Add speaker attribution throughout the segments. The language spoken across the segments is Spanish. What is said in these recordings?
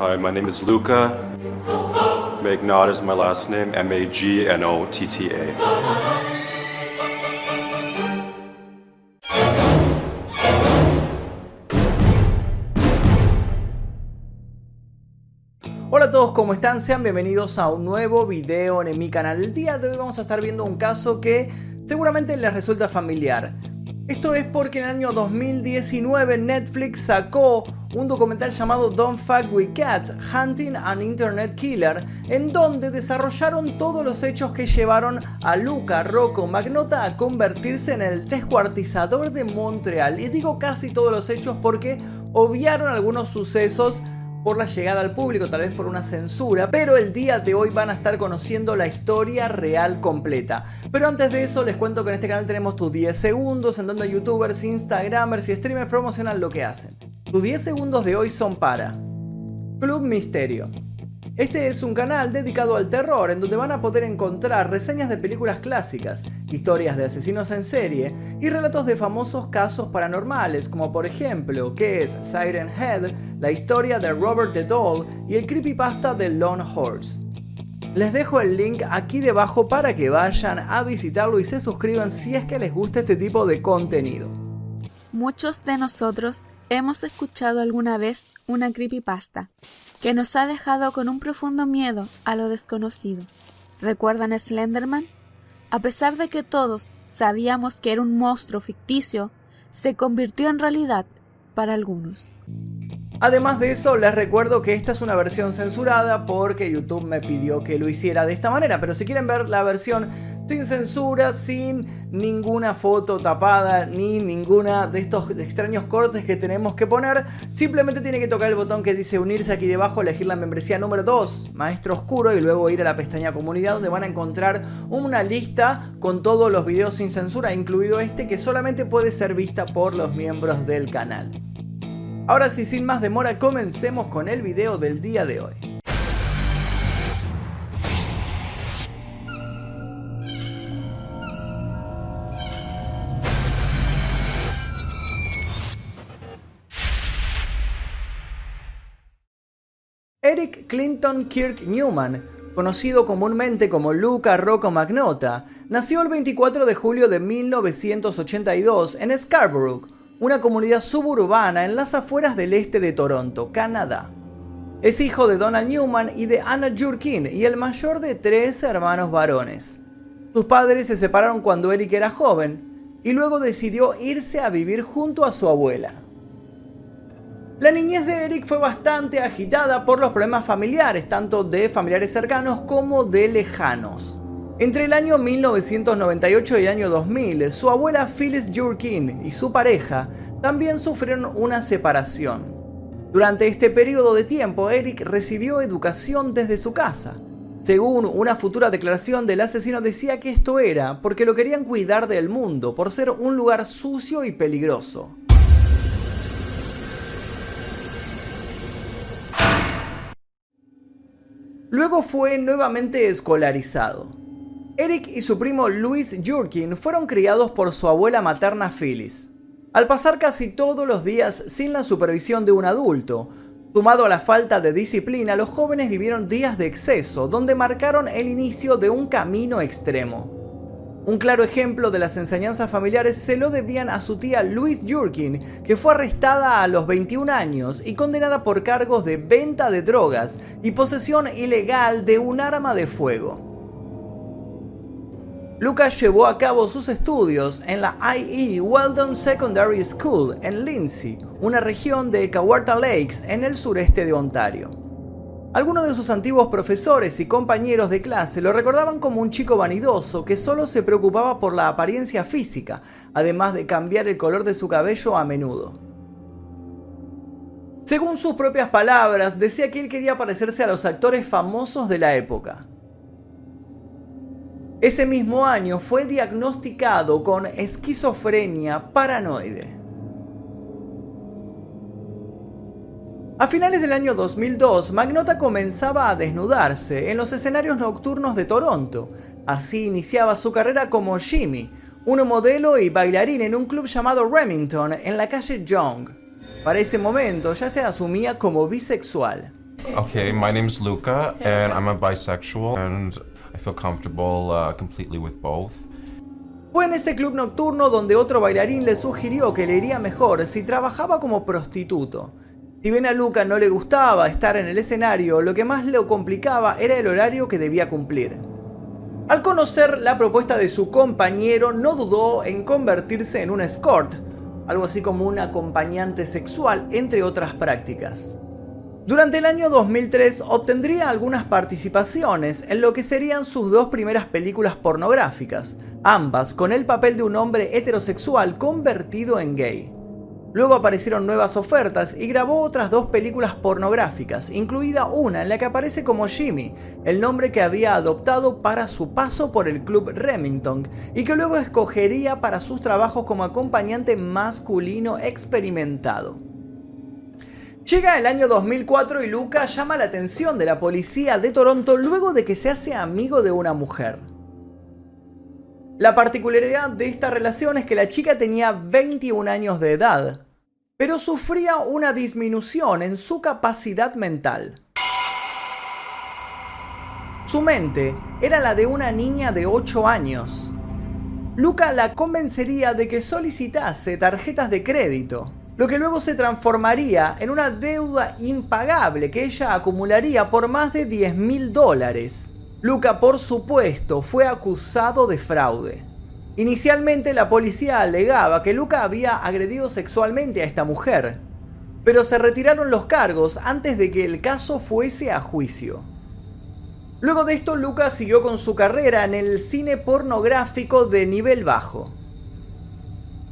Speaker 1: Hi, my name is Luca. Magnot is my last name, M A G N O T T A.
Speaker 2: Hola a todos, ¿cómo están? Sean bienvenidos a un nuevo video en mi canal. El día de hoy vamos a estar viendo un caso que seguramente les resulta familiar. Esto es porque en el año 2019 Netflix sacó un documental llamado Don't Fuck With Cats, Hunting an Internet Killer, en donde desarrollaron todos los hechos que llevaron a Luca Rocco Magnota a convertirse en el descuartizador de Montreal. Y digo casi todos los hechos porque obviaron algunos sucesos por la llegada al público, tal vez por una censura, pero el día de hoy van a estar conociendo la historia real completa. Pero antes de eso les cuento que en este canal tenemos tus 10 segundos en donde youtubers, instagramers y streamers promocionan lo que hacen. Tus 10 segundos de hoy son para Club Misterio. Este es un canal dedicado al terror en donde van a poder encontrar reseñas de películas clásicas, historias de asesinos en serie y relatos de famosos casos paranormales como por ejemplo ¿Qué es Siren Head?, la historia de Robert the Doll y el creepypasta de Lone Horse. Les dejo el link aquí debajo para que vayan a visitarlo y se suscriban si es que les gusta este tipo de contenido.
Speaker 3: Muchos de nosotros hemos escuchado alguna vez una creepypasta que nos ha dejado con un profundo miedo a lo desconocido. ¿Recuerdan Slenderman? A pesar de que todos sabíamos que era un monstruo ficticio, se convirtió en realidad para algunos.
Speaker 2: Además de eso, les recuerdo que esta es una versión censurada porque YouTube me pidió que lo hiciera de esta manera, pero si quieren ver la versión sin censura, sin ninguna foto tapada, ni ninguna de estos extraños cortes que tenemos que poner, simplemente tiene que tocar el botón que dice unirse aquí debajo, elegir la membresía número 2, Maestro Oscuro, y luego ir a la pestaña comunidad donde van a encontrar una lista con todos los videos sin censura, incluido este que solamente puede ser vista por los miembros del canal. Ahora sí, sin más demora, comencemos con el video del día de hoy. Eric Clinton Kirk Newman, conocido comúnmente como Luca Rocco Magnota, nació el 24 de julio de 1982 en Scarborough, una comunidad suburbana en las afueras del este de Toronto, Canadá. Es hijo de Donald Newman y de Anna Jurkin y el mayor de tres hermanos varones. Sus padres se separaron cuando Eric era joven y luego decidió irse a vivir junto a su abuela. La niñez de Eric fue bastante agitada por los problemas familiares, tanto de familiares cercanos como de lejanos. Entre el año 1998 y el año 2000, su abuela Phyllis Jurkin y su pareja también sufrieron una separación. Durante este periodo de tiempo, Eric recibió educación desde su casa. Según una futura declaración del asesino decía que esto era porque lo querían cuidar del mundo, por ser un lugar sucio y peligroso. Luego fue nuevamente escolarizado. Eric y su primo Louis Jurkin fueron criados por su abuela materna Phyllis. Al pasar casi todos los días sin la supervisión de un adulto, sumado a la falta de disciplina, los jóvenes vivieron días de exceso, donde marcaron el inicio de un camino extremo. Un claro ejemplo de las enseñanzas familiares se lo debían a su tía Louise Jurkin, que fue arrestada a los 21 años y condenada por cargos de venta de drogas y posesión ilegal de un arma de fuego. Lucas llevó a cabo sus estudios en la IE Weldon Secondary School en Lindsay, una región de Kawarta Lakes en el sureste de Ontario. Algunos de sus antiguos profesores y compañeros de clase lo recordaban como un chico vanidoso que solo se preocupaba por la apariencia física, además de cambiar el color de su cabello a menudo. Según sus propias palabras, decía que él quería parecerse a los actores famosos de la época. Ese mismo año fue diagnosticado con esquizofrenia paranoide. A finales del año 2002, Magnota comenzaba a desnudarse en los escenarios nocturnos de Toronto. Así iniciaba su carrera como Jimmy, un modelo y bailarín en un club llamado Remington en la calle Young. Para ese momento ya se asumía como bisexual.
Speaker 4: Okay, my name's Luca, and I'm a bisexual, and comfortable uh.
Speaker 2: Fue en ese club nocturno donde otro bailarín le sugirió que le iría mejor si trabajaba como prostituto. Si bien a Luca no le gustaba estar en el escenario, lo que más le complicaba era el horario que debía cumplir. Al conocer la propuesta de su compañero, no dudó en convertirse en un escort, algo así como un acompañante sexual, entre otras prácticas. Durante el año 2003 obtendría algunas participaciones en lo que serían sus dos primeras películas pornográficas, ambas con el papel de un hombre heterosexual convertido en gay. Luego aparecieron nuevas ofertas y grabó otras dos películas pornográficas, incluida una en la que aparece como Jimmy, el nombre que había adoptado para su paso por el club Remington y que luego escogería para sus trabajos como acompañante masculino experimentado. Llega el año 2004 y Luca llama la atención de la policía de Toronto luego de que se hace amigo de una mujer. La particularidad de esta relación es que la chica tenía 21 años de edad, pero sufría una disminución en su capacidad mental. Su mente era la de una niña de 8 años. Luca la convencería de que solicitase tarjetas de crédito, lo que luego se transformaría en una deuda impagable que ella acumularía por más de 10 mil dólares. Luca, por supuesto, fue acusado de fraude. Inicialmente la policía alegaba que Luca había agredido sexualmente a esta mujer, pero se retiraron los cargos antes de que el caso fuese a juicio. Luego de esto, Luca siguió con su carrera en el cine pornográfico de nivel bajo.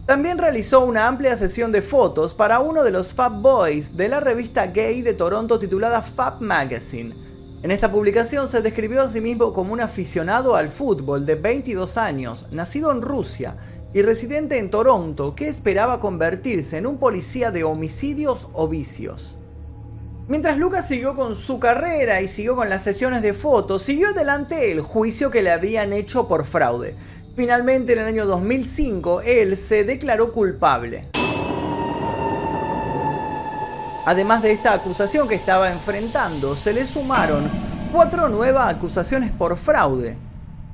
Speaker 2: También realizó una amplia sesión de fotos para uno de los Fab Boys de la revista gay de Toronto titulada Fab Magazine, en esta publicación se describió a sí mismo como un aficionado al fútbol de 22 años, nacido en Rusia y residente en Toronto, que esperaba convertirse en un policía de homicidios o vicios. Mientras Lucas siguió con su carrera y siguió con las sesiones de fotos, siguió adelante el juicio que le habían hecho por fraude. Finalmente, en el año 2005, él se declaró culpable. Además de esta acusación que estaba enfrentando, se le sumaron cuatro nuevas acusaciones por fraude,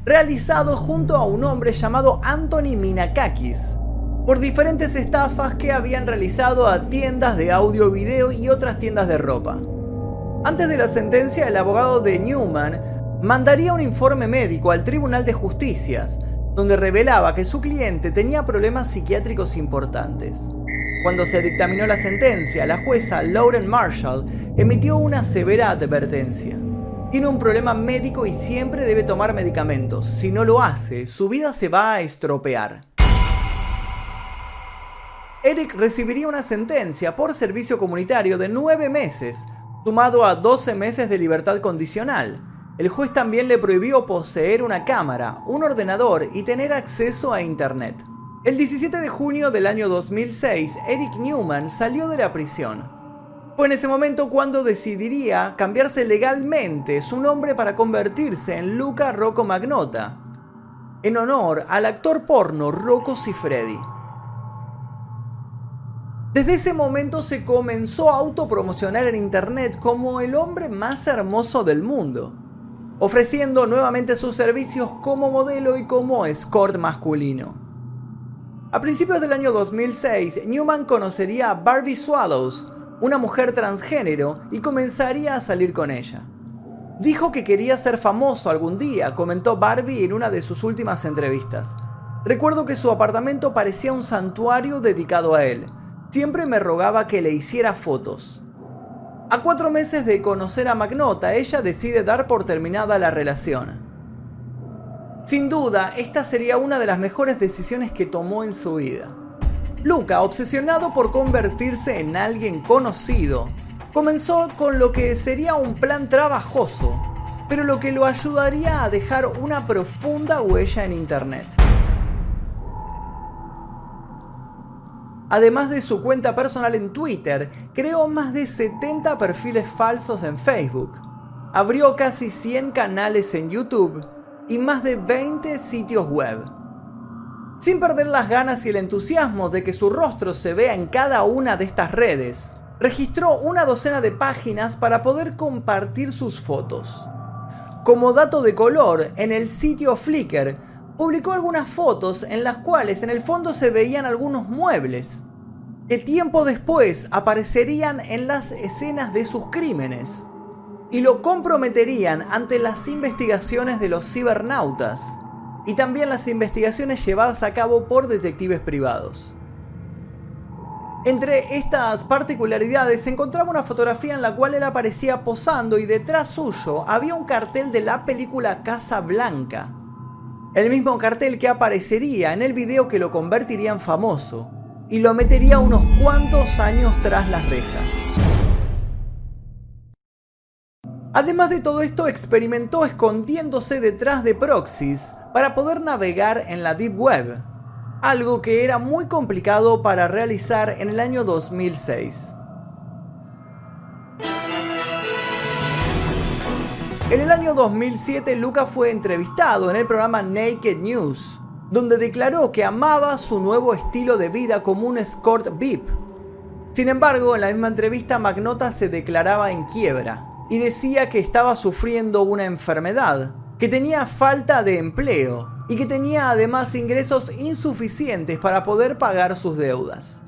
Speaker 2: realizado junto a un hombre llamado Anthony Minakakis, por diferentes estafas que habían realizado a tiendas de audio video y otras tiendas de ropa. Antes de la sentencia, el abogado de Newman mandaría un informe médico al Tribunal de Justicias, donde revelaba que su cliente tenía problemas psiquiátricos importantes. Cuando se dictaminó la sentencia, la jueza Lauren Marshall emitió una severa advertencia. Tiene un problema médico y siempre debe tomar medicamentos. Si no lo hace, su vida se va a estropear. Eric recibiría una sentencia por servicio comunitario de 9 meses, sumado a 12 meses de libertad condicional. El juez también le prohibió poseer una cámara, un ordenador y tener acceso a Internet. El 17 de junio del año 2006, Eric Newman salió de la prisión. Fue en ese momento cuando decidiría cambiarse legalmente su nombre para convertirse en Luca Rocco Magnota, en honor al actor porno Rocco Siffredi. Desde ese momento se comenzó a autopromocionar en internet como el hombre más hermoso del mundo, ofreciendo nuevamente sus servicios como modelo y como escort masculino. A principios del año 2006, Newman conocería a Barbie Swallows, una mujer transgénero, y comenzaría a salir con ella. Dijo que quería ser famoso algún día, comentó Barbie en una de sus últimas entrevistas. Recuerdo que su apartamento parecía un santuario dedicado a él. Siempre me rogaba que le hiciera fotos. A cuatro meses de conocer a Magnota, ella decide dar por terminada la relación. Sin duda, esta sería una de las mejores decisiones que tomó en su vida. Luca, obsesionado por convertirse en alguien conocido, comenzó con lo que sería un plan trabajoso, pero lo que lo ayudaría a dejar una profunda huella en Internet. Además de su cuenta personal en Twitter, creó más de 70 perfiles falsos en Facebook. Abrió casi 100 canales en YouTube y más de 20 sitios web. Sin perder las ganas y el entusiasmo de que su rostro se vea en cada una de estas redes, registró una docena de páginas para poder compartir sus fotos. Como dato de color, en el sitio Flickr publicó algunas fotos en las cuales en el fondo se veían algunos muebles, que tiempo después aparecerían en las escenas de sus crímenes y lo comprometerían ante las investigaciones de los cibernautas y también las investigaciones llevadas a cabo por detectives privados. Entre estas particularidades se encontraba una fotografía en la cual él aparecía posando y detrás suyo había un cartel de la película Casa Blanca. El mismo cartel que aparecería en el video que lo convertiría en famoso y lo metería unos cuantos años tras las rejas. Además de todo esto, experimentó escondiéndose detrás de proxies para poder navegar en la Deep Web, algo que era muy complicado para realizar en el año 2006. En el año 2007, Luca fue entrevistado en el programa Naked News, donde declaró que amaba su nuevo estilo de vida como un escort VIP. Sin embargo, en la misma entrevista, Magnota se declaraba en quiebra y decía que estaba sufriendo una enfermedad, que tenía falta de empleo y que tenía además ingresos insuficientes para poder pagar sus deudas.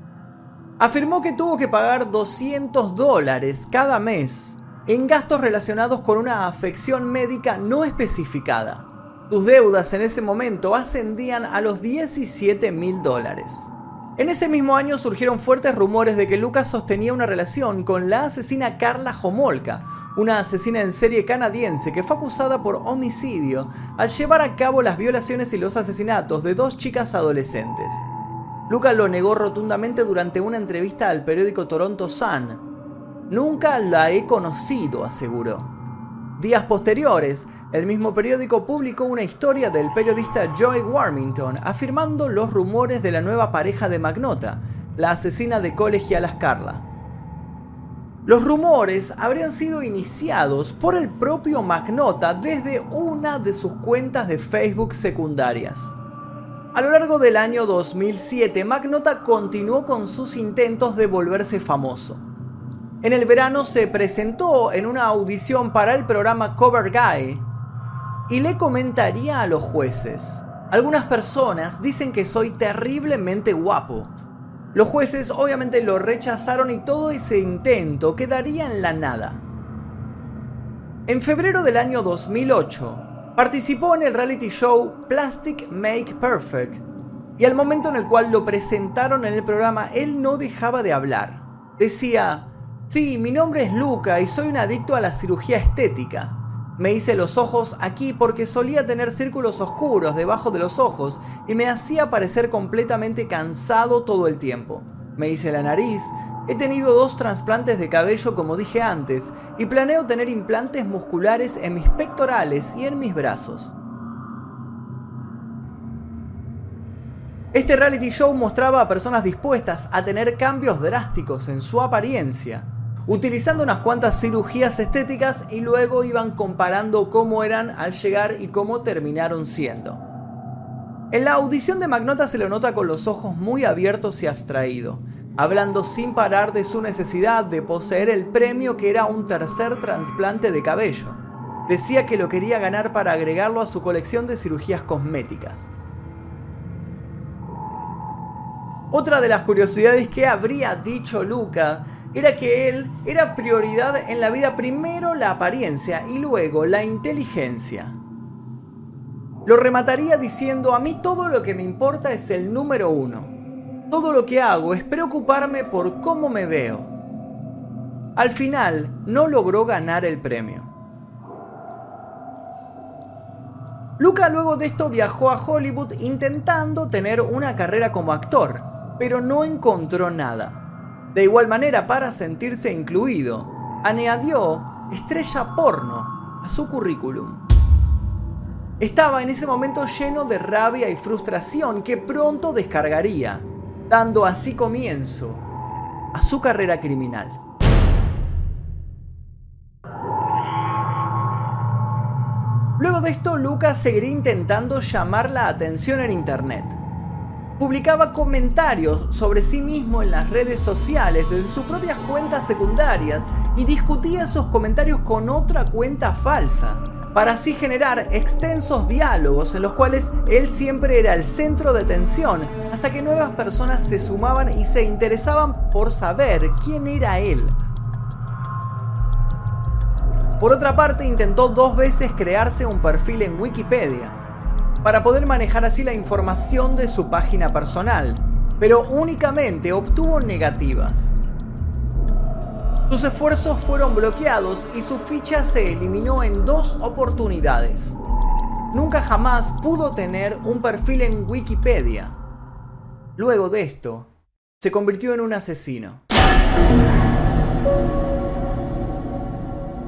Speaker 2: Afirmó que tuvo que pagar 200 dólares cada mes en gastos relacionados con una afección médica no especificada. Sus deudas en ese momento ascendían a los 17 mil dólares. En ese mismo año surgieron fuertes rumores de que Lucas sostenía una relación con la asesina Carla Homolka, una asesina en serie canadiense que fue acusada por homicidio al llevar a cabo las violaciones y los asesinatos de dos chicas adolescentes. Luca lo negó rotundamente durante una entrevista al periódico Toronto Sun. Nunca la he conocido, aseguró. Días posteriores, el mismo periódico publicó una historia del periodista Joy Warmington afirmando los rumores de la nueva pareja de Magnota, la asesina de colegialas Carla. Los rumores habrían sido iniciados por el propio Magnota desde una de sus cuentas de Facebook secundarias. A lo largo del año 2007, Magnota continuó con sus intentos de volverse famoso. En el verano se presentó en una audición para el programa Cover Guy y le comentaría a los jueces. Algunas personas dicen que soy terriblemente guapo, los jueces obviamente lo rechazaron y todo ese intento quedaría en la nada. En febrero del año 2008, participó en el reality show Plastic Make Perfect y al momento en el cual lo presentaron en el programa él no dejaba de hablar. Decía, sí, mi nombre es Luca y soy un adicto a la cirugía estética. Me hice los ojos aquí porque solía tener círculos oscuros debajo de los ojos y me hacía parecer completamente cansado todo el tiempo. Me hice la nariz, he tenido dos trasplantes de cabello como dije antes y planeo tener implantes musculares en mis pectorales y en mis brazos. Este reality show mostraba a personas dispuestas a tener cambios drásticos en su apariencia utilizando unas cuantas cirugías estéticas y luego iban comparando cómo eran al llegar y cómo terminaron siendo. En la audición de Magnota se lo nota con los ojos muy abiertos y abstraído, hablando sin parar de su necesidad de poseer el premio que era un tercer trasplante de cabello. Decía que lo quería ganar para agregarlo a su colección de cirugías cosméticas. Otra de las curiosidades que habría dicho Luca era que él era prioridad en la vida primero la apariencia y luego la inteligencia. Lo remataría diciendo a mí todo lo que me importa es el número uno. Todo lo que hago es preocuparme por cómo me veo. Al final no logró ganar el premio. Luca luego de esto viajó a Hollywood intentando tener una carrera como actor, pero no encontró nada. De igual manera, para sentirse incluido, añadió estrella porno a su currículum. Estaba en ese momento lleno de rabia y frustración que pronto descargaría, dando así comienzo a su carrera criminal. Luego de esto, Lucas seguiría intentando llamar la atención en Internet. Publicaba comentarios sobre sí mismo en las redes sociales desde sus propias cuentas secundarias y discutía esos comentarios con otra cuenta falsa, para así generar extensos diálogos en los cuales él siempre era el centro de atención, hasta que nuevas personas se sumaban y se interesaban por saber quién era él. Por otra parte, intentó dos veces crearse un perfil en Wikipedia, para poder manejar así la información de su página personal, pero únicamente obtuvo negativas. Sus esfuerzos fueron bloqueados y su ficha se eliminó en dos oportunidades. Nunca jamás pudo tener un perfil en Wikipedia. Luego de esto, se convirtió en un asesino.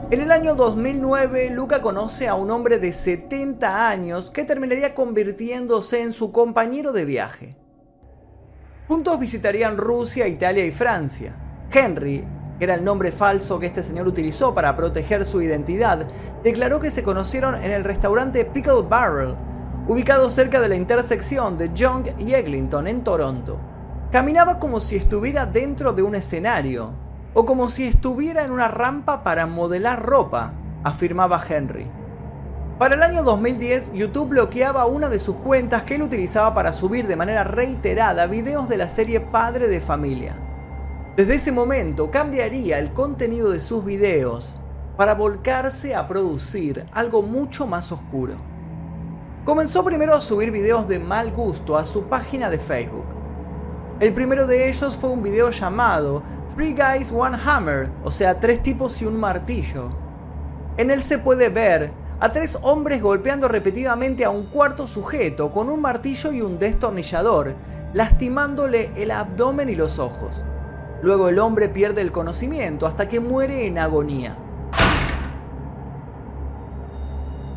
Speaker 2: En el año 2009, Luca conoce a un hombre de 70 años que terminaría convirtiéndose en su compañero de viaje. Juntos visitarían Rusia, Italia y Francia. Henry, que era el nombre falso que este señor utilizó para proteger su identidad, declaró que se conocieron en el restaurante Pickle Barrel, ubicado cerca de la intersección de Young y Eglinton en Toronto. Caminaba como si estuviera dentro de un escenario, o como si estuviera en una rampa para modelar ropa, afirmaba Henry. Para el año 2010, YouTube bloqueaba una de sus cuentas que él utilizaba para subir de manera reiterada videos de la serie Padre de Familia. Desde ese momento cambiaría el contenido de sus videos para volcarse a producir algo mucho más oscuro. Comenzó primero a subir videos de mal gusto a su página de Facebook. El primero de ellos fue un video llamado Three Guys One Hammer, o sea, tres tipos y un martillo. En él se puede ver a tres hombres golpeando repetidamente a un cuarto sujeto con un martillo y un destornillador, lastimándole el abdomen y los ojos. Luego el hombre pierde el conocimiento hasta que muere en agonía.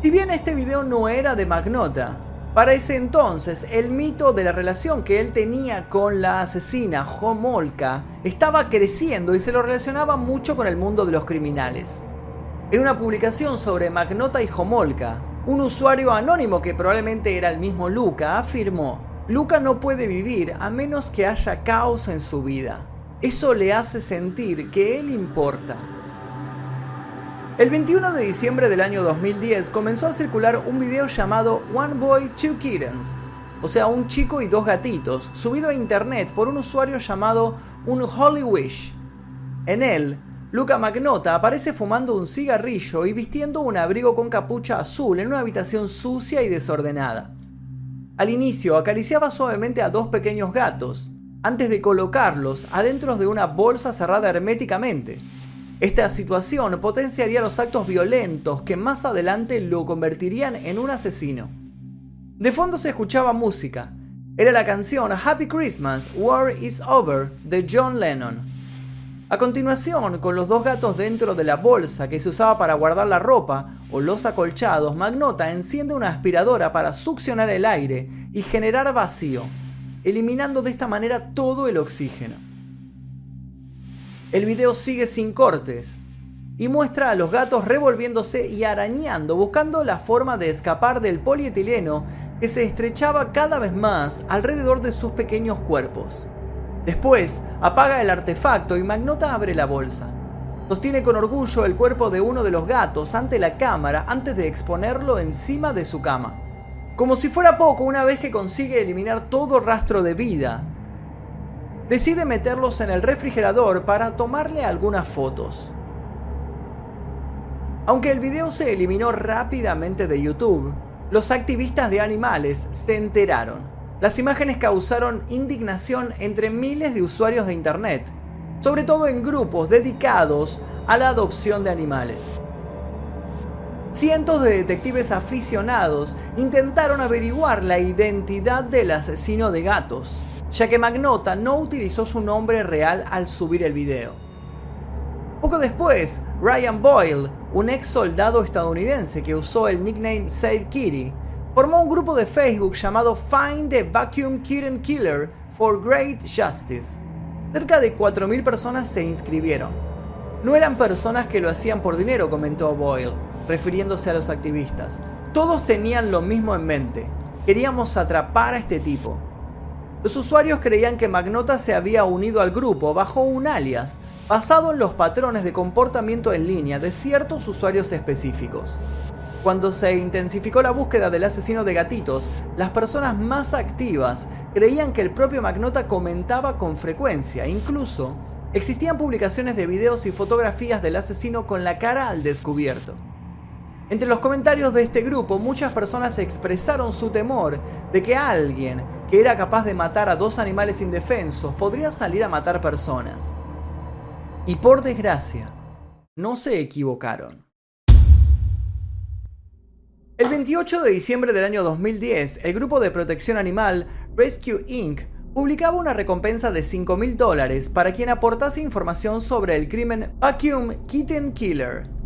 Speaker 2: Si bien este video no era de Magnota, para ese entonces, el mito de la relación que él tenía con la asesina Homolka estaba creciendo y se lo relacionaba mucho con el mundo de los criminales. En una publicación sobre Magnota y Homolka, un usuario anónimo que probablemente era el mismo Luca afirmó, Luca no puede vivir a menos que haya caos en su vida. Eso le hace sentir que él importa. El 21 de diciembre del año 2010 comenzó a circular un video llamado One Boy, Two Kittens, o sea, un chico y dos gatitos, subido a internet por un usuario llamado Un Holy Wish. En él, Luca Magnota aparece fumando un cigarrillo y vistiendo un abrigo con capucha azul en una habitación sucia y desordenada. Al inicio acariciaba suavemente a dos pequeños gatos, antes de colocarlos adentro de una bolsa cerrada herméticamente. Esta situación potenciaría los actos violentos que más adelante lo convertirían en un asesino. De fondo se escuchaba música. Era la canción Happy Christmas, War is Over de John Lennon. A continuación, con los dos gatos dentro de la bolsa que se usaba para guardar la ropa o los acolchados, Magnota enciende una aspiradora para succionar el aire y generar vacío, eliminando de esta manera todo el oxígeno. El video sigue sin cortes y muestra a los gatos revolviéndose y arañando, buscando la forma de escapar del polietileno que se estrechaba cada vez más alrededor de sus pequeños cuerpos. Después apaga el artefacto y Magnota abre la bolsa. Sostiene con orgullo el cuerpo de uno de los gatos ante la cámara antes de exponerlo encima de su cama. Como si fuera poco, una vez que consigue eliminar todo rastro de vida, decide meterlos en el refrigerador para tomarle algunas fotos. Aunque el video se eliminó rápidamente de YouTube, los activistas de animales se enteraron. Las imágenes causaron indignación entre miles de usuarios de Internet, sobre todo en grupos dedicados a la adopción de animales. Cientos de detectives aficionados intentaron averiguar la identidad del asesino de gatos, ya que Magnota no utilizó su nombre real al subir el video. Poco después, Ryan Boyle, un ex soldado estadounidense que usó el nickname Save Kitty, formó un grupo de Facebook llamado Find the Vacuum Kitten Killer for Great Justice. Cerca de 4.000 personas se inscribieron. No eran personas que lo hacían por dinero, comentó Boyle, refiriéndose a los activistas. Todos tenían lo mismo en mente. Queríamos atrapar a este tipo. Los usuarios creían que Magnota se había unido al grupo bajo un alias, basado en los patrones de comportamiento en línea de ciertos usuarios específicos. Cuando se intensificó la búsqueda del asesino de gatitos, las personas más activas creían que el propio Magnota comentaba con frecuencia, incluso existían publicaciones de videos y fotografías del asesino con la cara al descubierto. Entre los comentarios de este grupo, muchas personas expresaron su temor de que alguien que era capaz de matar a dos animales indefensos podría salir a matar personas. Y por desgracia, no se equivocaron. El 28 de diciembre del año 2010, el grupo de protección animal Rescue Inc. publicaba una recompensa de 5 mil dólares para quien aportase información sobre el crimen Vacuum Kitten Killer,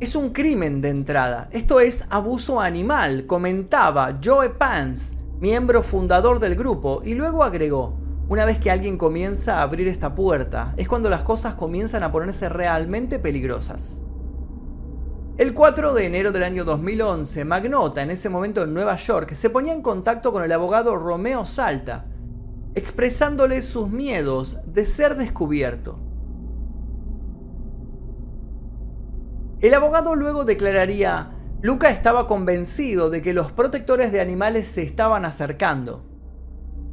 Speaker 2: es un crimen de entrada. Esto es abuso animal, comentaba Joe Pants, miembro fundador del grupo, y luego agregó, una vez que alguien comienza a abrir esta puerta, es cuando las cosas comienzan a ponerse realmente peligrosas. El 4 de enero del año 2011, Magnota, en ese momento en Nueva York, se ponía en contacto con el abogado Romeo Salta, expresándole sus miedos de ser descubierto. El abogado luego declararía, Luca estaba convencido de que los protectores de animales se estaban acercando.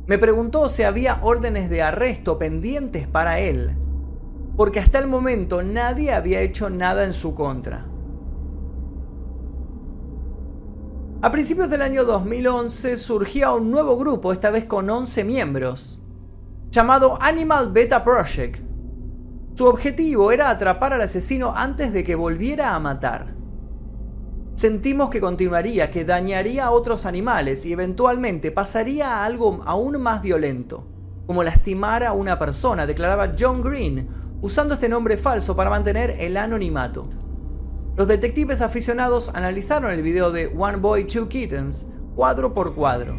Speaker 2: Me preguntó si había órdenes de arresto pendientes para él, porque hasta el momento nadie había hecho nada en su contra. A principios del año 2011 surgía un nuevo grupo, esta vez con 11 miembros, llamado Animal Beta Project, su objetivo era atrapar al asesino antes de que volviera a matar. Sentimos que continuaría, que dañaría a otros animales y eventualmente pasaría a algo aún más violento, como lastimar a una persona, declaraba John Green, usando este nombre falso para mantener el anonimato. Los detectives aficionados analizaron el video de One Boy, Two Kittens cuadro por cuadro.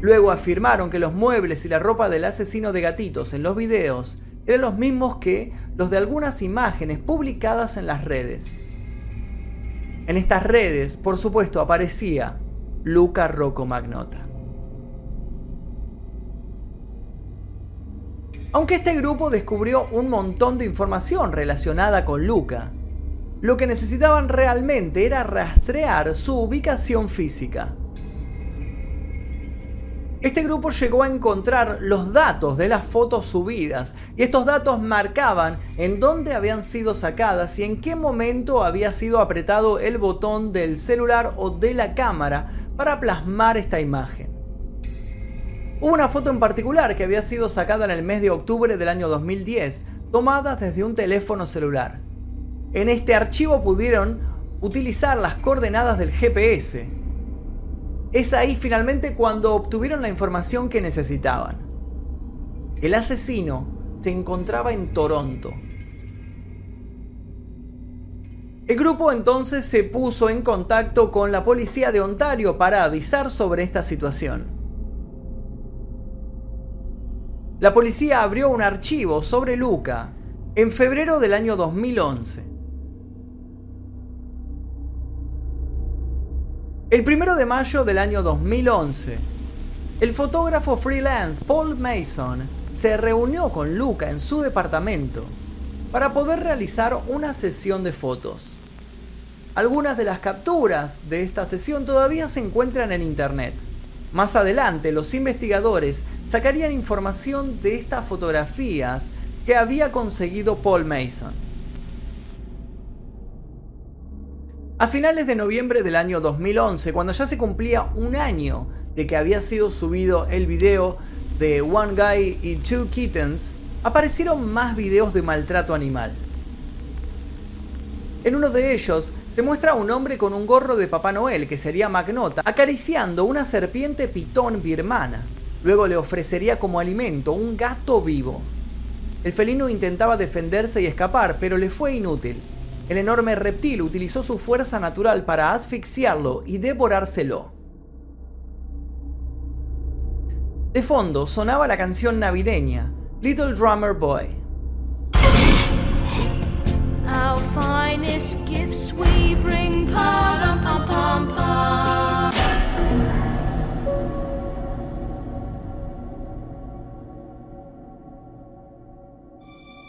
Speaker 2: Luego afirmaron que los muebles y la ropa del asesino de gatitos en los videos eran los mismos que los de algunas imágenes publicadas en las redes. En estas redes, por supuesto, aparecía Luca Rocco Magnota. Aunque este grupo descubrió un montón de información relacionada con Luca, lo que necesitaban realmente era rastrear su ubicación física. Este grupo llegó a encontrar los datos de las fotos subidas y estos datos marcaban en dónde habían sido sacadas y en qué momento había sido apretado el botón del celular o de la cámara para plasmar esta imagen. Hubo una foto en particular que había sido sacada en el mes de octubre del año 2010, tomada desde un teléfono celular. En este archivo pudieron utilizar las coordenadas del GPS, es ahí finalmente cuando obtuvieron la información que necesitaban. El asesino se encontraba en Toronto. El grupo entonces se puso en contacto con la policía de Ontario para avisar sobre esta situación. La policía abrió un archivo sobre Luca en febrero del año 2011. El primero de mayo del año 2011, el fotógrafo freelance Paul Mason se reunió con Luca en su departamento para poder realizar una sesión de fotos. Algunas de las capturas de esta sesión todavía se encuentran en internet. Más adelante, los investigadores sacarían información de estas fotografías que había conseguido Paul Mason. A finales de noviembre del año 2011, cuando ya se cumplía un año de que había sido subido el video de One Guy y Two Kittens, aparecieron más videos de maltrato animal. En uno de ellos se muestra a un hombre con un gorro de Papá Noel, que sería Magnota, acariciando una serpiente pitón birmana. Luego le ofrecería como alimento un gato vivo. El felino intentaba defenderse y escapar, pero le fue inútil. El enorme reptil utilizó su fuerza natural para asfixiarlo y devorárselo. De fondo sonaba la canción navideña Little Drummer Boy.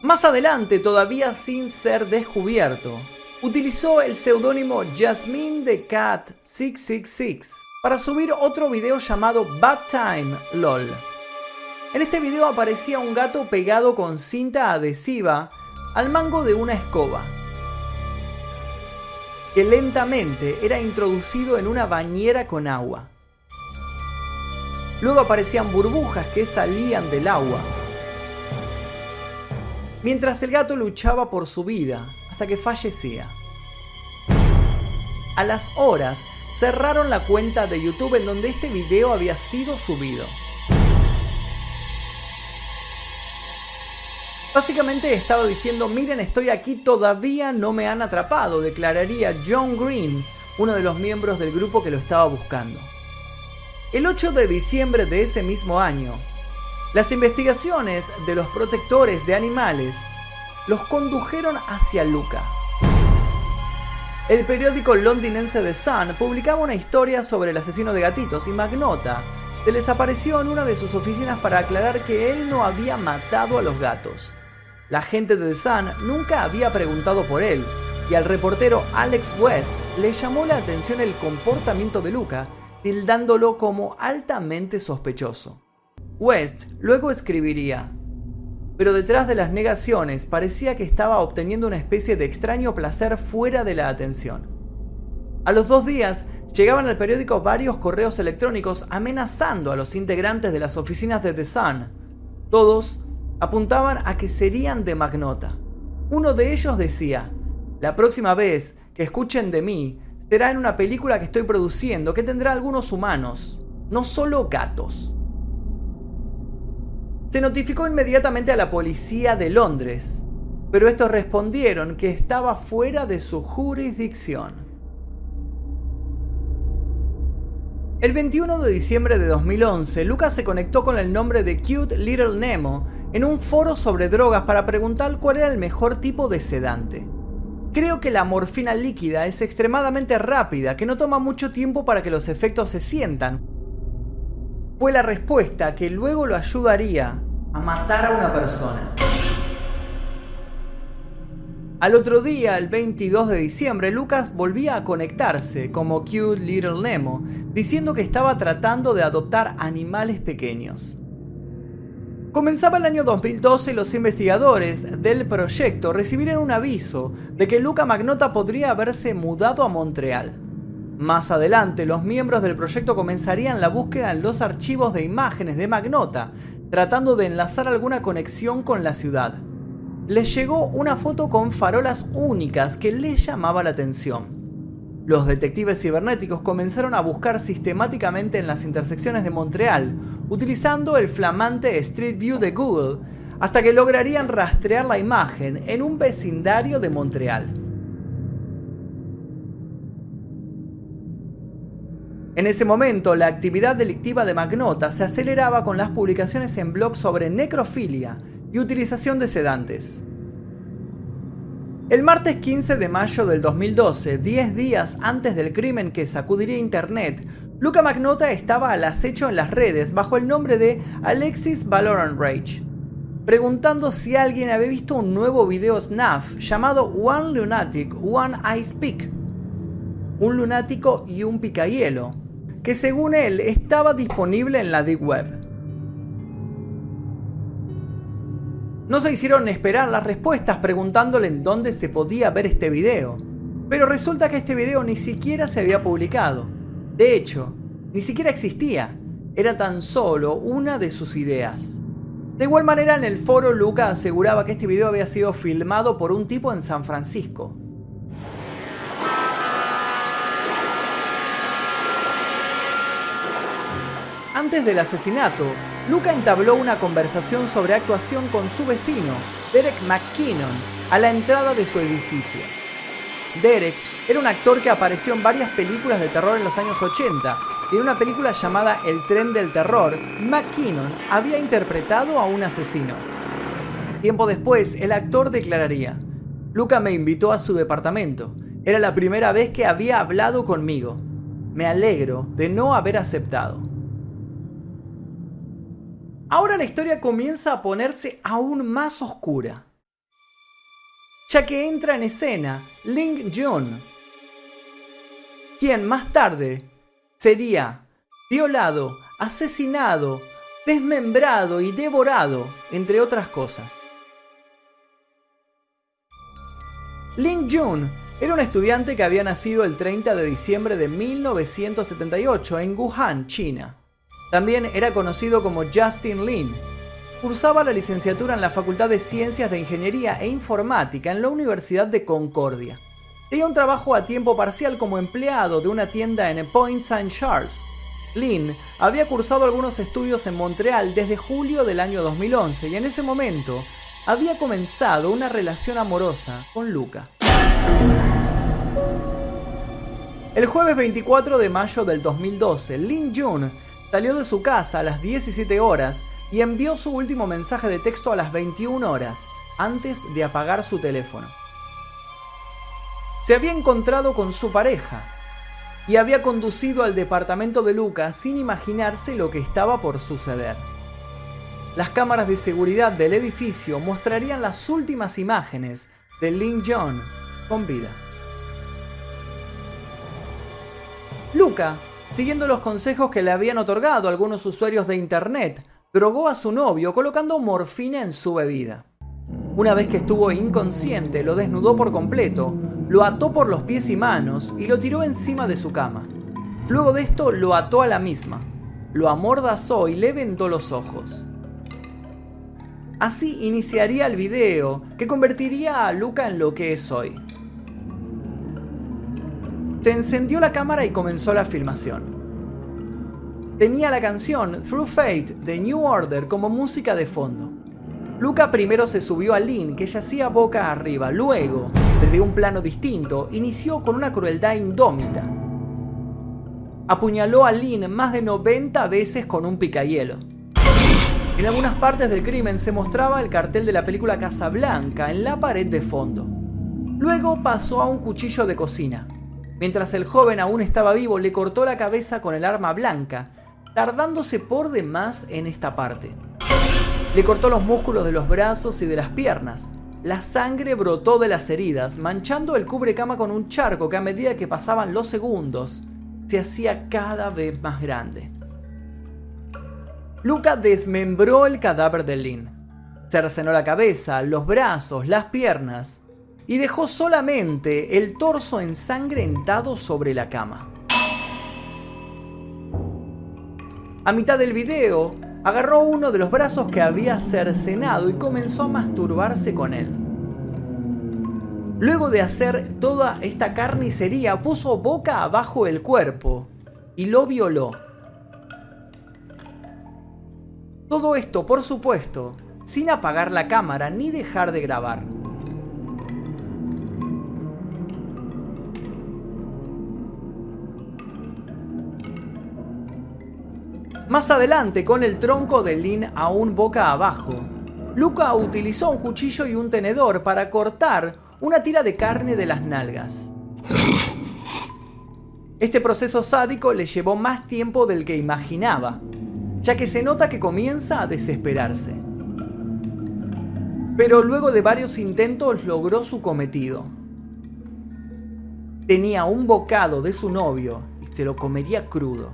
Speaker 2: Más adelante, todavía sin ser descubierto, utilizó el seudónimo Jasmine the Cat 666 para subir otro video llamado Bad Time LOL. En este video aparecía un gato pegado con cinta adhesiva al mango de una escoba, que lentamente era introducido en una bañera con agua. Luego aparecían burbujas que salían del agua, mientras el gato luchaba por su vida hasta que fallecía. A las horas cerraron la cuenta de YouTube en donde este video había sido subido. Básicamente estaba diciendo, miren, estoy aquí, todavía no me han atrapado, declararía John Green, uno de los miembros del grupo que lo estaba buscando. El 8 de diciembre de ese mismo año, las investigaciones de los protectores de animales los condujeron hacia Luca. El periódico londinense The Sun publicaba una historia sobre el asesino de gatitos y Magnota se les apareció en una de sus oficinas para aclarar que él no había matado a los gatos. La gente de The Sun nunca había preguntado por él, y al reportero Alex West le llamó la atención el comportamiento de Luca, tildándolo como altamente sospechoso. West luego escribiría, pero detrás de las negaciones parecía que estaba obteniendo una especie de extraño placer fuera de la atención. A los dos días llegaban al periódico varios correos electrónicos amenazando a los integrantes de las oficinas de The Sun. Todos apuntaban a que serían de Magnota. Uno de ellos decía, la próxima vez que escuchen de mí será en una película que estoy produciendo que tendrá algunos humanos, no solo gatos. Se notificó inmediatamente a la policía de Londres, pero estos respondieron que estaba fuera de su jurisdicción. El 21 de diciembre de 2011, Lucas se conectó con el nombre de Cute Little Nemo en un foro sobre drogas para preguntar cuál era el mejor tipo de sedante. Creo que la morfina líquida es extremadamente rápida, que no toma mucho tiempo para que los efectos se sientan. Fue la respuesta que luego lo ayudaría a matar a una persona. Al otro día, el 22 de diciembre, Lucas volvía a conectarse como Cute Little Nemo, diciendo que estaba tratando de adoptar animales pequeños. Comenzaba el año 2012 y los investigadores del proyecto recibieron un aviso de que Luca Magnota podría haberse mudado a Montreal. Más adelante, los miembros del proyecto comenzarían la búsqueda en los archivos de imágenes de Magnota, tratando de enlazar alguna conexión con la ciudad les llegó una foto con farolas únicas que les llamaba la atención. Los detectives cibernéticos comenzaron a buscar sistemáticamente en las intersecciones de Montreal, utilizando el flamante Street View de Google, hasta que lograrían rastrear la imagen en un vecindario de Montreal. En ese momento, la actividad delictiva de Magnota se aceleraba con las publicaciones en blogs sobre necrofilia y utilización de sedantes. El martes 15 de mayo del 2012, 10 días antes del crimen que sacudiría Internet, Luca Magnota estaba al acecho en las redes bajo el nombre de Alexis Valorant Rage, preguntando si alguien había visto un nuevo video snuff llamado One Lunatic, One Ice Pick, un lunático y un picahielo, que según él estaba disponible en la Deep Web. No se hicieron esperar las respuestas preguntándole en dónde se podía ver este video. Pero resulta que este video ni siquiera se había publicado. De hecho, ni siquiera existía. Era tan solo una de sus ideas. De igual manera, en el foro Luca aseguraba que este video había sido filmado por un tipo en San Francisco. Antes del asesinato, Luca entabló una conversación sobre actuación con su vecino, Derek McKinnon, a la entrada de su edificio. Derek era un actor que apareció en varias películas de terror en los años 80 y en una película llamada El tren del terror, McKinnon había interpretado a un asesino. Tiempo después, el actor declararía, Luca me invitó a su departamento. Era la primera vez que había hablado conmigo. Me alegro de no haber aceptado. Ahora la historia comienza a ponerse aún más oscura. ya que entra en escena Ling Jun, quien más tarde sería violado, asesinado, desmembrado y devorado, entre otras cosas. Ling Jun era un estudiante que había nacido el 30 de diciembre de 1978 en Wuhan, China. También era conocido como Justin Lin. Cursaba la licenciatura en la Facultad de Ciencias de Ingeniería e Informática en la Universidad de Concordia. Tenía un trabajo a tiempo parcial como empleado de una tienda en Point Saint Charles. Lin había cursado algunos estudios en Montreal desde julio del año 2011 y en ese momento había comenzado una relación amorosa con Luca. El jueves 24 de mayo del 2012, Lin Jun salió de su casa a las 17 horas y envió su último mensaje de texto a las 21 horas, antes de apagar su teléfono. Se había encontrado con su pareja y había conducido al departamento de Luca sin imaginarse lo que estaba por suceder. Las cámaras de seguridad del edificio mostrarían las últimas imágenes de Lin John con vida. Luca, siguiendo los consejos que le habían otorgado algunos usuarios de internet, drogó a su novio colocando morfina en su bebida. Una vez que estuvo inconsciente, lo desnudó por completo, lo ató por los pies y manos y lo tiró encima de su cama. Luego de esto lo ató a la misma, lo amordazó y le vendó los ojos. Así iniciaría el video que convertiría a Luca en lo que es hoy. Se encendió la cámara y comenzó la filmación. Tenía la canción Through Fate de New Order como música de fondo. Luca primero se subió a Lynn, que yacía boca arriba. Luego, desde un plano distinto, inició con una crueldad indómita. Apuñaló a Lynn más de 90 veces con un picahielo. En algunas partes del crimen se mostraba el cartel de la película Casablanca en la pared de fondo. Luego pasó a un cuchillo de cocina. Mientras el joven aún estaba vivo, le cortó la cabeza con el arma blanca, tardándose por demás en esta parte. Le cortó los músculos de los brazos y de las piernas. La sangre brotó de las heridas, manchando el cubrecama con un charco que a medida que pasaban los segundos, se hacía cada vez más grande. Luca desmembró el cadáver de Lynn. Cercenó la cabeza, los brazos, las piernas y dejó solamente el torso ensangrentado sobre la cama. A mitad del video, agarró uno de los brazos que había cercenado y comenzó a masturbarse con él. Luego de hacer toda esta carnicería, puso boca abajo el cuerpo y lo violó. Todo esto, por supuesto, sin apagar la cámara ni dejar de grabar. Más adelante, con el tronco de Lin aún boca abajo, Luca utilizó un cuchillo y un tenedor para cortar una tira de carne de las nalgas. Este proceso sádico le llevó más tiempo del que imaginaba, ya que se nota que comienza a desesperarse. Pero luego de varios intentos logró su cometido. Tenía un bocado de su novio y se lo comería crudo.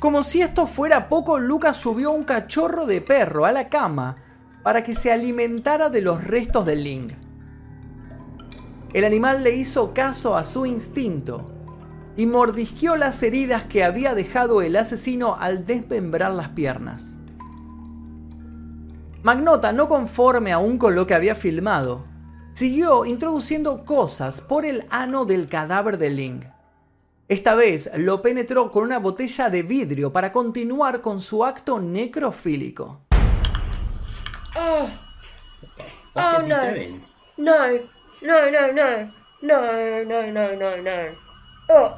Speaker 2: Como si esto fuera poco, Lucas subió un cachorro de perro a la cama para que se alimentara de los restos del Ling. El animal le hizo caso a su instinto y mordisqueó las heridas que había dejado el asesino al desmembrar las piernas. Magnota, no conforme aún con lo que había filmado, siguió introduciendo cosas por el ano del cadáver de Ling. Esta vez lo penetró con una botella de vidrio para continuar con su acto necrofílico.
Speaker 5: Oh. Oh, no. No, no, no, no. No, no, no, no. Oh.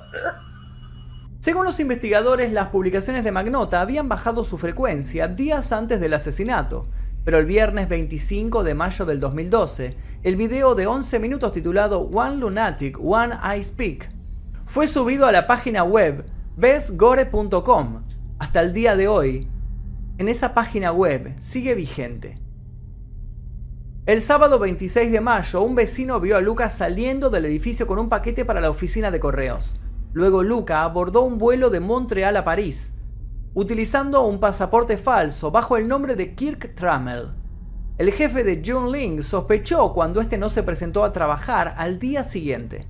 Speaker 2: Según los investigadores, las publicaciones de Magnota habían bajado su frecuencia días antes del asesinato, pero el viernes 25 de mayo del 2012, el video de 11 minutos titulado One Lunatic, One Ice Peak fue subido a la página web bestgore.com. Hasta el día de hoy, en esa página web sigue vigente. El sábado 26 de mayo, un vecino vio a Luca saliendo del edificio con un paquete para la oficina de correos. Luego Luca abordó un vuelo de Montreal a París, utilizando un pasaporte falso bajo el nombre de Kirk Trammell. El jefe de Jun Ling sospechó cuando este no se presentó a trabajar al día siguiente.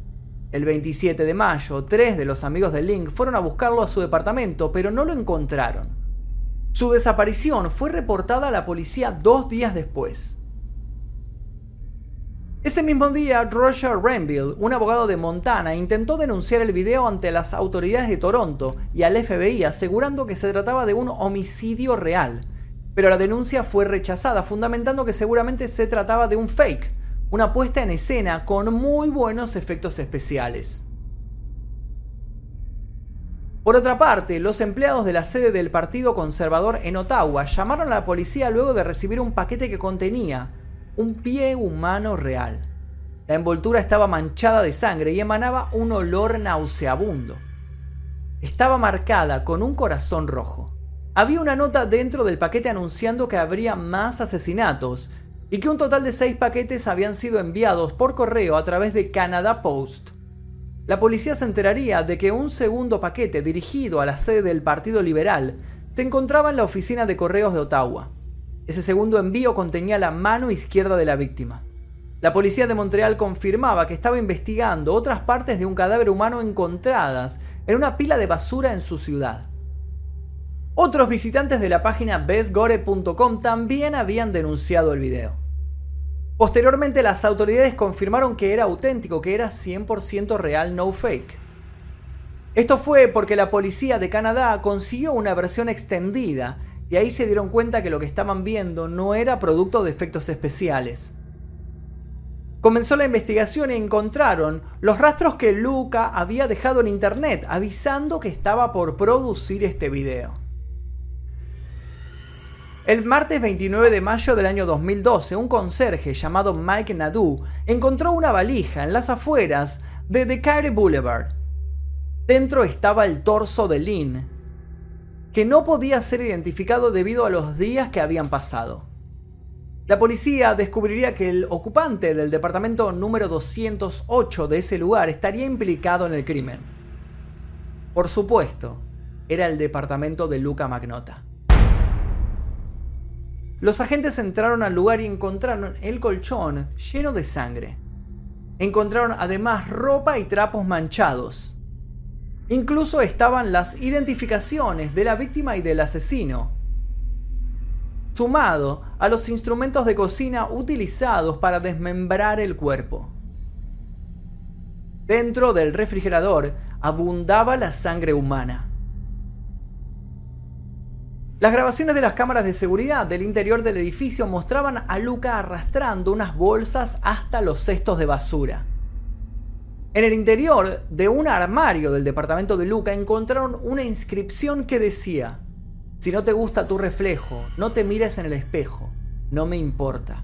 Speaker 2: El 27 de mayo, tres de los amigos de Ling fueron a buscarlo a su departamento, pero no lo encontraron. Su desaparición fue reportada a la policía dos días después. Ese mismo día, Roger Renville, un abogado de Montana, intentó denunciar el video ante las autoridades de Toronto y al FBI asegurando que se trataba de un homicidio real. Pero la denuncia fue rechazada, fundamentando que seguramente se trataba de un fake, una puesta en escena con muy buenos efectos especiales. Por otra parte, los empleados de la sede del Partido Conservador en Ottawa llamaron a la policía luego de recibir un paquete que contenía un pie humano real. La envoltura estaba manchada de sangre y emanaba un olor nauseabundo. Estaba marcada con un corazón rojo. Había una nota dentro del paquete anunciando que habría más asesinatos y que un total de seis paquetes habían sido enviados por correo a través de Canada Post. La policía se enteraría de que un segundo paquete dirigido a la sede del Partido Liberal se encontraba en la oficina de correos de Ottawa. Ese segundo envío contenía la mano izquierda de la víctima. La policía de Montreal confirmaba que estaba investigando otras partes de un cadáver humano encontradas en una pila de basura en su ciudad. Otros visitantes de la página bestgore.com también habían denunciado el video. Posteriormente las autoridades confirmaron que era auténtico, que era 100% real, no fake. Esto fue porque la policía de Canadá consiguió una versión extendida y ahí se dieron cuenta que lo que estaban viendo no era producto de efectos especiales. Comenzó la investigación y encontraron los rastros que Luca había dejado en internet avisando que estaba por producir este video. El martes 29 de mayo del año 2012, un conserje llamado Mike Nadu encontró una valija en las afueras de Decaire Boulevard. Dentro estaba el torso de Lynn, que no podía ser identificado debido a los días que habían pasado. La policía descubriría que el ocupante del departamento número 208 de ese lugar estaría implicado en el crimen. Por supuesto, era el departamento de Luca Magnota. Los agentes entraron al lugar y encontraron el colchón lleno de sangre. Encontraron además ropa y trapos manchados. Incluso estaban las identificaciones de la víctima y del asesino, sumado a los instrumentos de cocina utilizados para desmembrar el cuerpo. Dentro del refrigerador abundaba la sangre humana. Las grabaciones de las cámaras de seguridad del interior del edificio mostraban a Luca arrastrando unas bolsas hasta los cestos de basura. En el interior de un armario del departamento de Luca encontraron una inscripción que decía, si no te gusta tu reflejo, no te mires en el espejo, no me importa.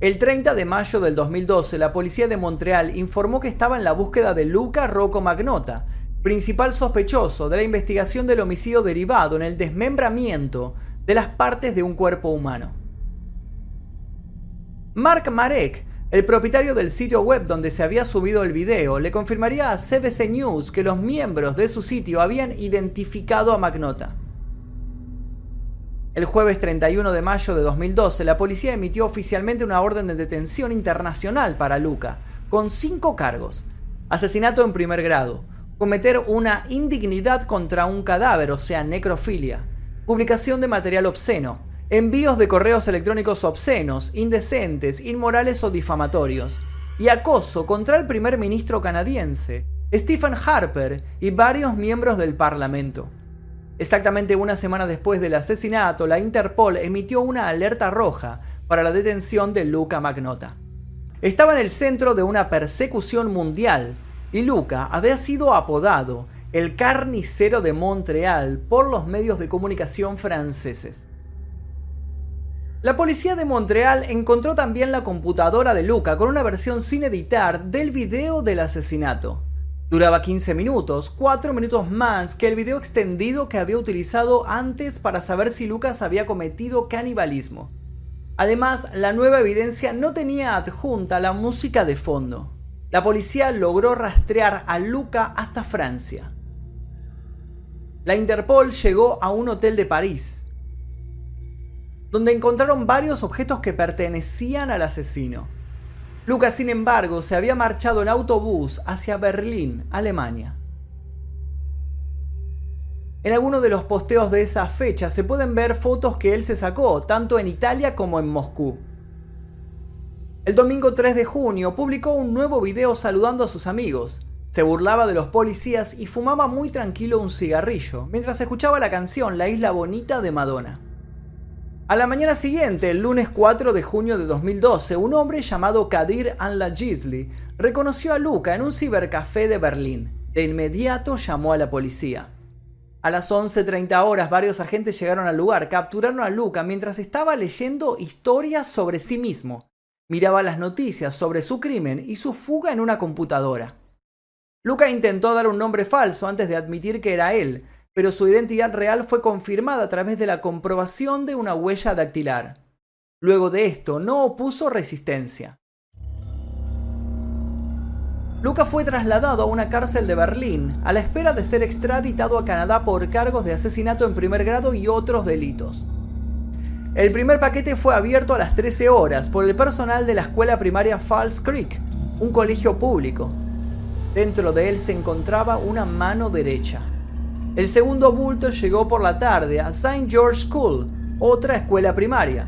Speaker 2: El 30 de mayo del 2012, la policía de Montreal informó que estaba en la búsqueda de Luca Rocco Magnota, principal sospechoso de la investigación del homicidio derivado en el desmembramiento de las partes de un cuerpo humano. Mark Marek el propietario del sitio web donde se había subido el video le confirmaría a CBC News que los miembros de su sitio habían identificado a Magnota. El jueves 31 de mayo de 2012, la policía emitió oficialmente una orden de detención internacional para Luca, con cinco cargos. Asesinato en primer grado, cometer una indignidad contra un cadáver, o sea, necrofilia, publicación de material obsceno, envíos de correos electrónicos obscenos, indecentes, inmorales o difamatorios, y acoso contra el primer ministro canadiense, Stephen Harper, y varios miembros del Parlamento. Exactamente una semana después del asesinato, la Interpol emitió una alerta roja para la detención de Luca Magnota. Estaba en el centro de una persecución mundial y Luca había sido apodado el carnicero de Montreal por los medios de comunicación franceses. La policía de Montreal encontró también la computadora de Luca con una versión sin editar del video del asesinato. Duraba 15 minutos, 4 minutos más que el video extendido que había utilizado antes para saber si Lucas había cometido canibalismo. Además, la nueva evidencia no tenía adjunta la música de fondo. La policía logró rastrear a Luca hasta Francia. La Interpol llegó a un hotel de París, donde encontraron varios objetos que pertenecían al asesino. Luca, sin embargo, se había marchado en autobús hacia Berlín, Alemania. En algunos de los posteos de esa fecha se pueden ver fotos que él se sacó, tanto en Italia como en Moscú. El domingo 3 de junio publicó un nuevo video saludando a sus amigos. Se burlaba de los policías y fumaba muy tranquilo un cigarrillo, mientras escuchaba la canción La Isla Bonita de Madonna. A la mañana siguiente, el lunes 4 de junio de 2012, un hombre llamado Kadir Anla-Gisli reconoció a Luca en un cibercafé de Berlín. De inmediato llamó a la policía. A las 11.30 horas varios agentes llegaron al lugar, capturaron a Luca mientras estaba leyendo historias sobre sí mismo. Miraba las noticias sobre su crimen y su fuga en una computadora. Luca intentó dar un nombre falso antes de admitir que era él, pero su identidad real fue confirmada a través de la comprobación de una huella dactilar. Luego de esto, no opuso resistencia. Luca fue trasladado a una cárcel de Berlín a la espera de ser extraditado a Canadá por cargos de asesinato en primer grado y otros delitos. El primer paquete fue abierto a las 13 horas por el personal de la escuela primaria Falls Creek, un colegio público. Dentro de él se encontraba una mano derecha. El segundo bulto llegó por la tarde a St. George School, otra escuela primaria.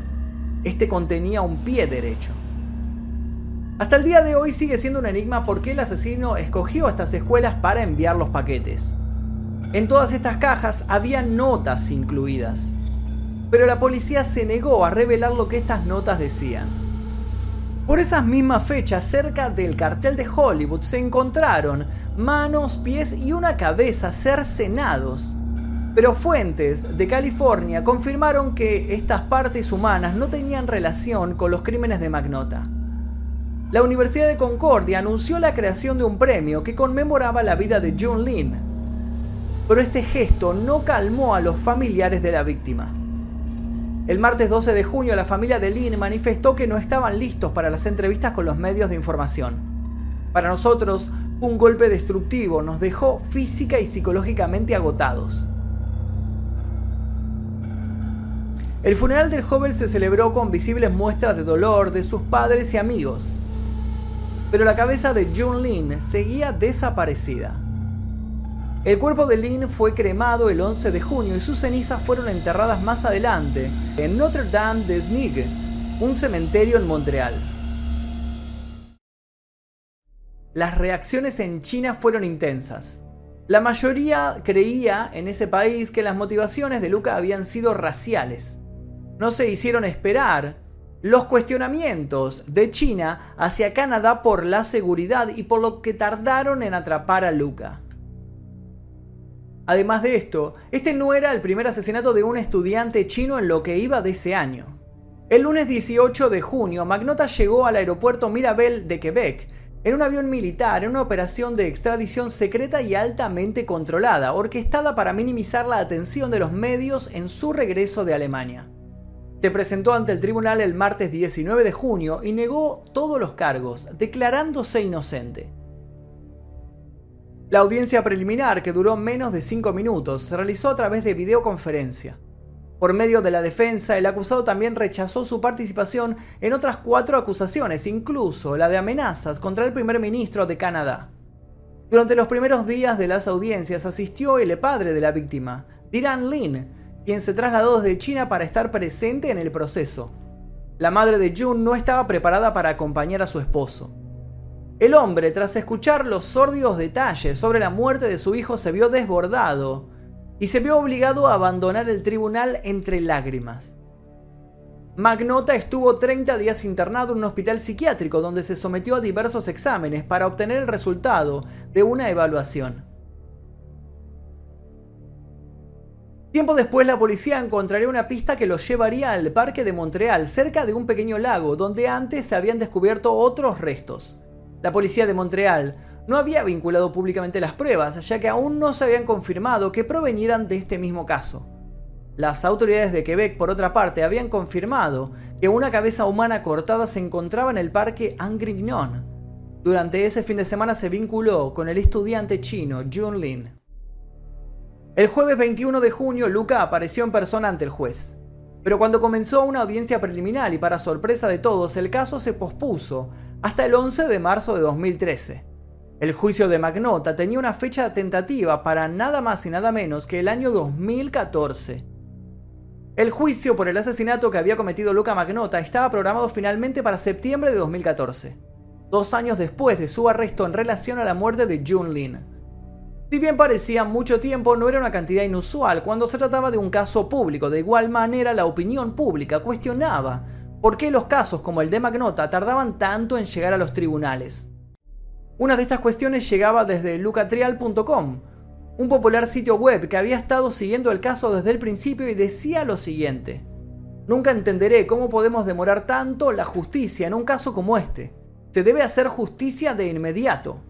Speaker 2: Este contenía un pie derecho. Hasta el día de hoy sigue siendo un enigma por qué el asesino escogió estas escuelas para enviar los paquetes. En todas estas cajas había notas incluidas, pero la policía se negó a revelar lo que estas notas decían. Por esas mismas fechas, cerca del cartel de Hollywood se encontraron manos, pies y una cabeza cercenados. Pero fuentes de California confirmaron que estas partes humanas no tenían relación con los crímenes de Magnota la Universidad de Concordia anunció la creación de un premio que conmemoraba la vida de June Lin. Pero este gesto no calmó a los familiares de la víctima. El martes 12 de junio la familia de Lin manifestó que no estaban listos para las entrevistas con los medios de información. Para nosotros, un golpe destructivo nos dejó física y psicológicamente agotados. El funeral del joven se celebró con visibles muestras de dolor de sus padres y amigos pero la cabeza de June Lin seguía desaparecida. El cuerpo de Lin fue cremado el 11 de junio y sus cenizas fueron enterradas más adelante en Notre Dame de Snig, un cementerio en Montreal. Las reacciones en China fueron intensas. La mayoría creía en ese país que las motivaciones de Luca habían sido raciales. No se hicieron esperar los cuestionamientos de China hacia Canadá por la seguridad y por lo que tardaron en atrapar a Luca. Además de esto, este no era el primer asesinato de un estudiante chino en lo que iba de ese año. El lunes 18 de junio, Magnota llegó al aeropuerto Mirabel de Quebec en un avión militar en una operación de extradición secreta y altamente controlada, orquestada para minimizar la atención de los medios en su regreso de Alemania. Se presentó ante el tribunal el martes 19 de junio y negó todos los cargos, declarándose inocente. La audiencia preliminar, que duró menos de 5 minutos, se realizó a través de videoconferencia. Por medio de la defensa, el acusado también rechazó su participación en otras cuatro acusaciones, incluso la de amenazas contra el primer ministro de Canadá. Durante los primeros días de las audiencias asistió el padre de la víctima, Diran Lin, quien se trasladó desde China para estar presente en el proceso. La madre de June no estaba preparada para acompañar a su esposo. El hombre, tras escuchar los sórdidos detalles sobre la muerte de su hijo, se vio desbordado y se vio obligado a abandonar el tribunal entre lágrimas. Magnota estuvo 30 días internado en un hospital psiquiátrico donde se sometió a diversos exámenes para obtener el resultado de una evaluación. Tiempo después la policía encontraría una pista que los llevaría al parque de Montreal, cerca de un pequeño lago donde antes se habían descubierto otros restos. La policía de Montreal no había vinculado públicamente las pruebas, ya que aún no se habían confirmado que provenieran de este mismo caso. Las autoridades de Quebec, por otra parte, habían confirmado que una cabeza humana cortada se encontraba en el parque Angrignon. Durante ese fin de semana se vinculó con el estudiante chino Jun Lin. El jueves 21 de junio, Luca apareció en persona ante el juez. Pero cuando comenzó una audiencia preliminar y para sorpresa de todos, el caso se pospuso hasta el 11 de marzo de 2013. El juicio de Magnota tenía una fecha tentativa para nada más y nada menos que el año 2014. El juicio por el asesinato que había cometido Luca Magnota estaba programado finalmente para septiembre de 2014, dos años después de su arresto en relación a la muerte de Jun Lin. Si bien parecía mucho tiempo, no era una cantidad inusual cuando se trataba de un caso público. De igual manera, la opinión pública cuestionaba por qué los casos como el de Magnota tardaban tanto en llegar a los tribunales. Una de estas cuestiones llegaba desde lucatrial.com, un popular sitio web que había estado siguiendo el caso desde el principio y decía lo siguiente. Nunca entenderé cómo podemos demorar tanto la justicia en un caso como este. Se debe hacer justicia de inmediato.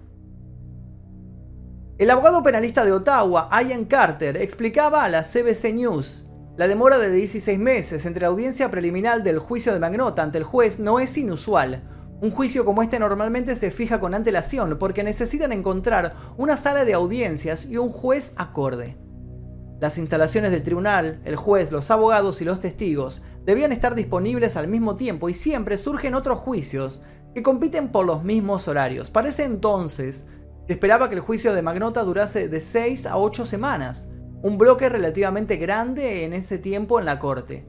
Speaker 2: El abogado penalista de Ottawa, Ian Carter, explicaba a la CBC News, la demora de 16 meses entre la audiencia preliminar del juicio de Magnota ante el juez no es inusual, un juicio como este normalmente se fija con antelación porque necesitan encontrar una sala de audiencias y un juez acorde. Las instalaciones del tribunal, el juez, los abogados y los testigos debían estar disponibles al mismo tiempo y siempre surgen otros juicios que compiten por los mismos horarios. Para ese entonces, esperaba que el juicio de Magnota durase de 6 a 8 semanas, un bloque relativamente grande en ese tiempo en la corte.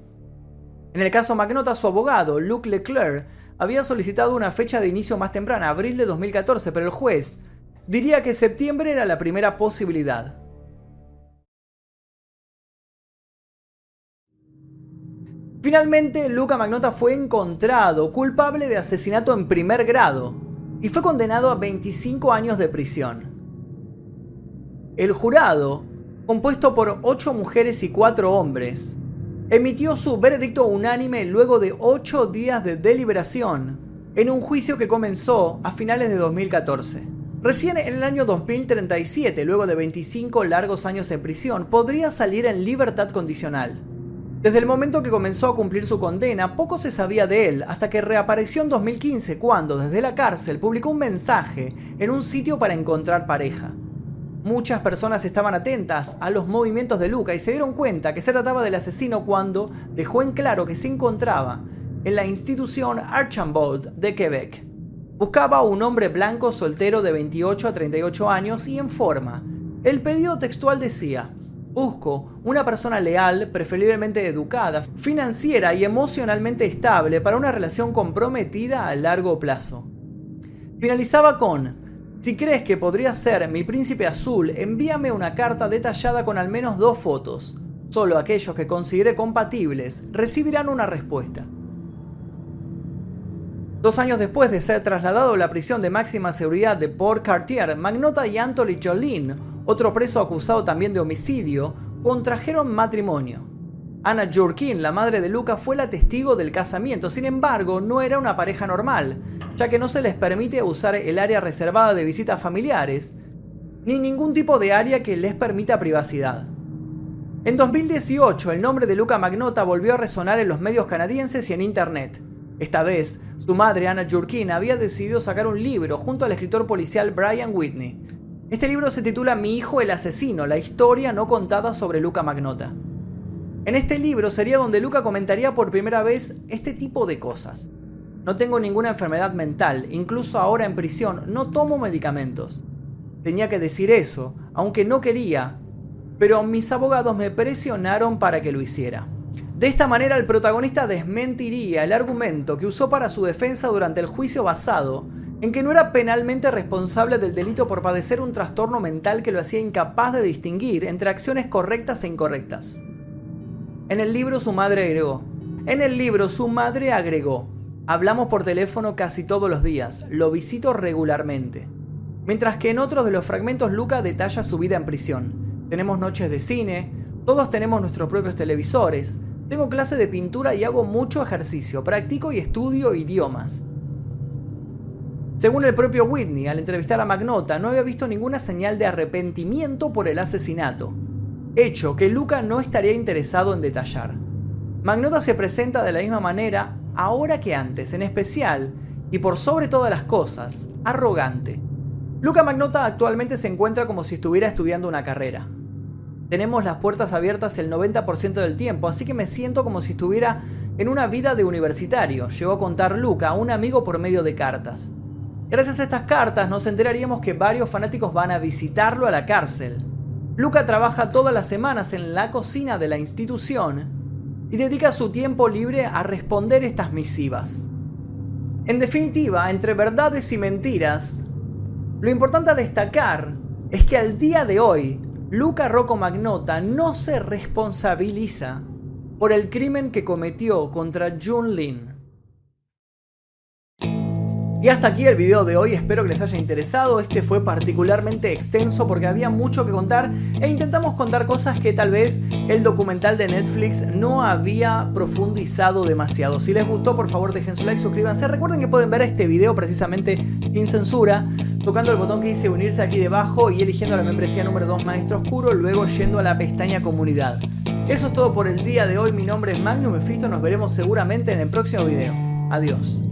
Speaker 2: En el caso Magnota, su abogado, Luc Leclerc, había solicitado una fecha de inicio más temprana, abril de 2014, pero el juez diría que septiembre era la primera posibilidad. Finalmente, Luca Magnota fue encontrado culpable de asesinato en primer grado y fue condenado a 25 años de prisión. El jurado, compuesto por 8 mujeres y 4 hombres, emitió su veredicto unánime luego de 8 días de deliberación en un juicio que comenzó a finales de 2014. Recién en el año 2037, luego de 25 largos años en prisión, podría salir en libertad condicional. Desde el momento que comenzó a cumplir su condena, poco se sabía de él, hasta que reapareció en 2015 cuando, desde la cárcel, publicó un mensaje en un sitio para encontrar pareja. Muchas personas estaban atentas a los movimientos de Luca y se dieron cuenta que se trataba del asesino cuando dejó en claro que se encontraba en la institución Archambault de Quebec. Buscaba a un hombre blanco soltero de 28 a 38 años y en forma. El pedido textual decía, busco una persona leal, preferiblemente educada, financiera y emocionalmente estable para una relación comprometida a largo plazo. Finalizaba con, si crees que podría ser mi príncipe azul, envíame una carta detallada con al menos dos fotos. Solo aquellos que considere compatibles recibirán una respuesta. Dos años después de ser trasladado a la prisión de máxima seguridad de Port Cartier, Magnota y Anthony Jolin, otro preso acusado también de homicidio, contrajeron matrimonio. Anna Jurkin, la madre de Luca, fue la testigo del casamiento, sin embargo, no era una pareja normal, ya que no se les permite usar el área reservada de visitas familiares, ni ningún tipo de área que les permita privacidad. En 2018, el nombre de Luca Magnota volvió a resonar en los medios canadienses y en Internet. Esta vez, su madre, Anna Jurkin, había decidido sacar un libro junto al escritor policial Brian Whitney. Este libro se titula Mi hijo el asesino, la historia no contada sobre Luca Magnota. En este libro sería donde Luca comentaría por primera vez este tipo de cosas. No tengo ninguna enfermedad mental, incluso ahora en prisión no tomo medicamentos. Tenía que decir eso, aunque no quería, pero mis abogados me presionaron para que lo hiciera. De esta manera el protagonista desmentiría el argumento que usó para su defensa durante el juicio basado en que no era penalmente responsable del delito por padecer un trastorno mental que lo hacía incapaz de distinguir entre acciones correctas e incorrectas. En el libro su madre agregó. En el libro su madre agregó. Hablamos por teléfono casi todos los días, lo visito regularmente. Mientras que en otros de los fragmentos Luca detalla su vida en prisión. Tenemos noches de cine, todos tenemos nuestros propios televisores, tengo clase de pintura y hago mucho ejercicio, practico y estudio idiomas. Según el propio Whitney, al entrevistar a Magnota, no había visto ninguna señal de arrepentimiento por el asesinato. hecho que Luca no estaría interesado en detallar. Magnota se presenta de la misma manera ahora que antes, en especial, y por sobre todas las cosas, arrogante. Luca Magnota actualmente se encuentra como si estuviera estudiando una carrera. Tenemos las puertas abiertas el 90% del tiempo, así que me siento como si estuviera en una vida de universitario, llegó a contar Luca a un amigo por medio de cartas. Gracias a estas cartas nos enteraríamos que varios fanáticos van a visitarlo a la cárcel. Luca trabaja todas las semanas en la cocina de la institución y dedica su tiempo libre a responder estas misivas. En definitiva, entre verdades y mentiras, lo importante a destacar es que al día de hoy, Luca Rocco Magnota no se responsabiliza por el crimen que cometió contra Jun Lin. Y hasta aquí el video de hoy, espero que les haya interesado, este fue particularmente extenso porque había mucho que contar e intentamos contar cosas que tal vez el documental de Netflix no había profundizado demasiado. Si les gustó por favor dejen su like, suscríbanse, recuerden que pueden ver este video precisamente sin censura, tocando el botón que dice unirse aquí debajo y eligiendo la membresía número 2 Maestro Oscuro, luego yendo a la pestaña comunidad. Eso es todo por el día de hoy, mi nombre es Magnum Mephisto, nos veremos seguramente en el próximo video. Adiós.